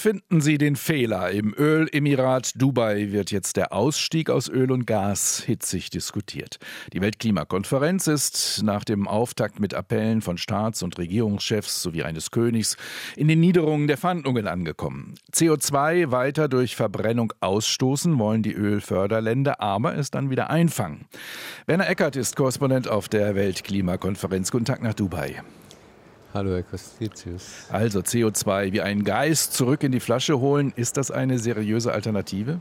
finden Sie den Fehler? Im Ölemirat Dubai wird jetzt der Ausstieg aus Öl und Gas hitzig diskutiert. Die Weltklimakonferenz ist nach dem Auftakt mit Appellen von Staats- und Regierungschefs sowie eines Königs in den Niederungen der Verhandlungen angekommen. CO2 weiter durch Verbrennung ausstoßen wollen die Ölförderländer, aber es dann wieder einfangen. Werner Eckert ist Korrespondent auf der Weltklimakonferenz. Guten Tag nach Dubai. Hallo, Herr Kostitius. Also CO2 wie einen Geist zurück in die Flasche holen, ist das eine seriöse Alternative?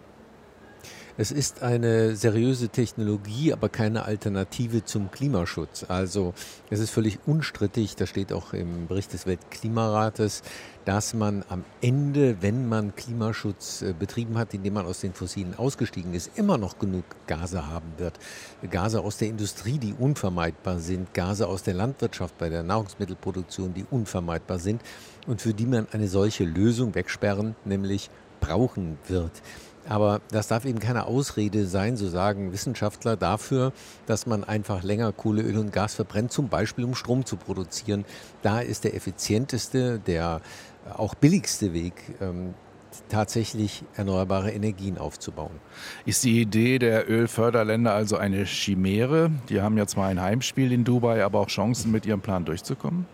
Es ist eine seriöse Technologie, aber keine Alternative zum Klimaschutz. Also es ist völlig unstrittig, das steht auch im Bericht des Weltklimarates, dass man am Ende, wenn man Klimaschutz äh, betrieben hat, indem man aus den Fossilen ausgestiegen ist, immer noch genug Gase haben wird. Gase aus der Industrie, die unvermeidbar sind, Gase aus der Landwirtschaft bei der Nahrungsmittelproduktion, die unvermeidbar sind und für die man eine solche Lösung wegsperren, nämlich brauchen wird. Aber das darf eben keine Ausrede sein, so sagen Wissenschaftler, dafür, dass man einfach länger Kohle, Öl und Gas verbrennt, zum Beispiel um Strom zu produzieren. Da ist der effizienteste, der auch billigste Weg, ähm, tatsächlich erneuerbare Energien aufzubauen. Ist die Idee der Ölförderländer also eine Chimäre? Die haben ja zwar ein Heimspiel in Dubai, aber auch Chancen, mit ihrem Plan durchzukommen?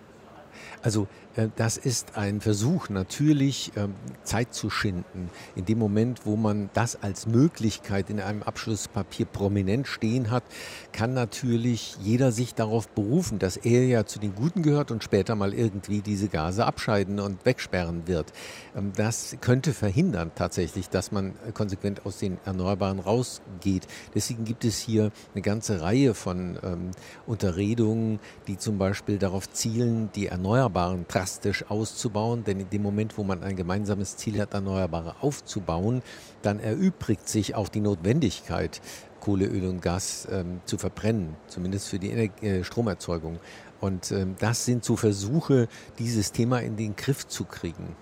Also äh, das ist ein Versuch, natürlich ähm, Zeit zu schinden. In dem Moment, wo man das als Möglichkeit in einem Abschlusspapier prominent stehen hat, kann natürlich jeder sich darauf berufen, dass er ja zu den Guten gehört und später mal irgendwie diese Gase abscheiden und wegsperren wird. Ähm, das könnte verhindern tatsächlich, dass man konsequent aus den Erneuerbaren rausgeht. Deswegen gibt es hier eine ganze Reihe von ähm, Unterredungen, die zum Beispiel darauf zielen, die Erneuerbaren drastisch auszubauen. Denn in dem Moment, wo man ein gemeinsames Ziel hat, Erneuerbare aufzubauen, dann erübrigt sich auch die Notwendigkeit, Kohle, Öl und Gas ähm, zu verbrennen, zumindest für die Energie, äh, Stromerzeugung. Und ähm, das sind so Versuche, dieses Thema in den Griff zu kriegen.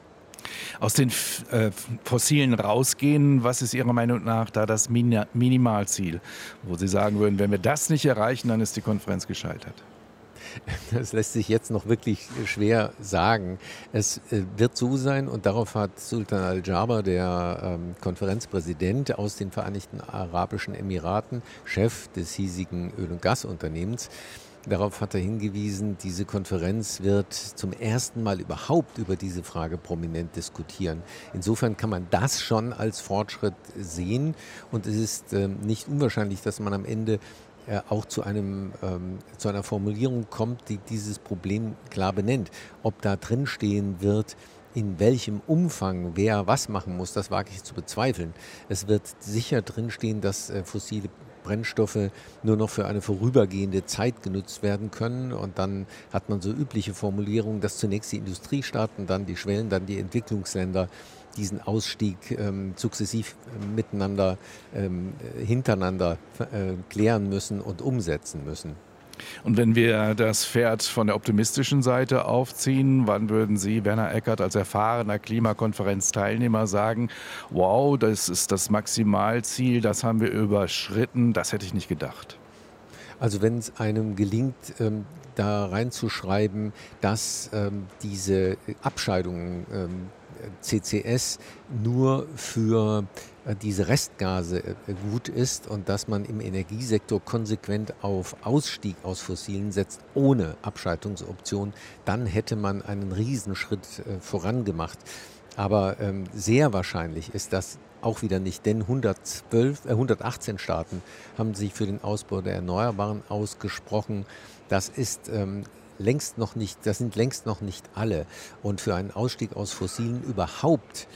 Aus den äh, Fossilen rausgehen, was ist Ihrer Meinung nach da das Min Minimalziel, wo Sie sagen würden, wenn wir das nicht erreichen, dann ist die Konferenz gescheitert? Das lässt sich jetzt noch wirklich schwer sagen. Es äh, wird so sein, und darauf hat Sultan Al-Jaber, der ähm, Konferenzpräsident aus den Vereinigten Arabischen Emiraten, Chef des hiesigen Öl- und Gasunternehmens, Darauf hat er hingewiesen, diese Konferenz wird zum ersten Mal überhaupt über diese Frage prominent diskutieren. Insofern kann man das schon als Fortschritt sehen und es ist äh, nicht unwahrscheinlich, dass man am Ende äh, auch zu, einem, ähm, zu einer Formulierung kommt, die dieses Problem klar benennt. Ob da drin stehen wird, in welchem Umfang wer was machen muss, das wage ich zu bezweifeln. Es wird sicher drinstehen, dass äh, fossile Brennstoffe nur noch für eine vorübergehende Zeit genutzt werden können. Und dann hat man so übliche Formulierungen, dass zunächst die Industriestaaten, dann die Schwellen, dann die Entwicklungsländer diesen Ausstieg ähm, sukzessiv äh, miteinander, ähm, hintereinander äh, klären müssen und umsetzen müssen. Und wenn wir das Pferd von der optimistischen Seite aufziehen, wann würden Sie, Werner Eckert, als erfahrener Klimakonferenzteilnehmer sagen, wow, das ist das Maximalziel, das haben wir überschritten, das hätte ich nicht gedacht? Also wenn es einem gelingt, ähm, da reinzuschreiben, dass ähm, diese Abscheidungen ähm, CCS nur für äh, diese Restgase äh, gut ist und dass man im Energiesektor konsequent auf Ausstieg aus Fossilen setzt, ohne Abschaltungsoption, dann hätte man einen Riesenschritt äh, vorangemacht. Aber ähm, sehr wahrscheinlich ist das auch wieder nicht, denn 112, äh, 118 Staaten haben sich für den Ausbau der Erneuerbaren ausgesprochen. Das ist ähm, längst noch nicht, das sind längst noch nicht alle. Und für einen Ausstieg aus Fossilen überhaupt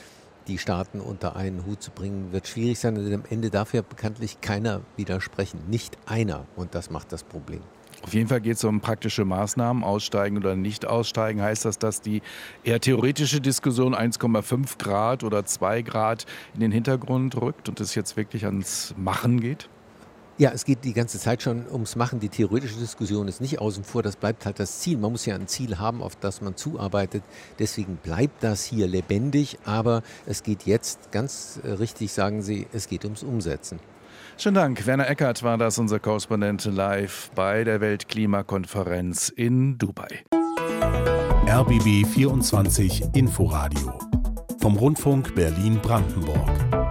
die Staaten unter einen Hut zu bringen, wird schwierig sein. Und am Ende darf ja bekanntlich keiner widersprechen. Nicht einer. Und das macht das Problem. Auf jeden Fall geht es um praktische Maßnahmen, aussteigen oder nicht aussteigen. Heißt das, dass die eher theoretische Diskussion 1,5 Grad oder 2 Grad in den Hintergrund rückt und es jetzt wirklich ans Machen geht? Ja, es geht die ganze Zeit schon ums Machen. Die theoretische Diskussion ist nicht außen vor. Das bleibt halt das Ziel. Man muss ja ein Ziel haben, auf das man zuarbeitet. Deswegen bleibt das hier lebendig. Aber es geht jetzt, ganz äh, richtig sagen Sie, es geht ums Umsetzen. Schönen Dank. Werner Eckert war das, unser Korrespondent live bei der Weltklimakonferenz in Dubai. RBB 24 Inforadio vom Rundfunk Berlin-Brandenburg.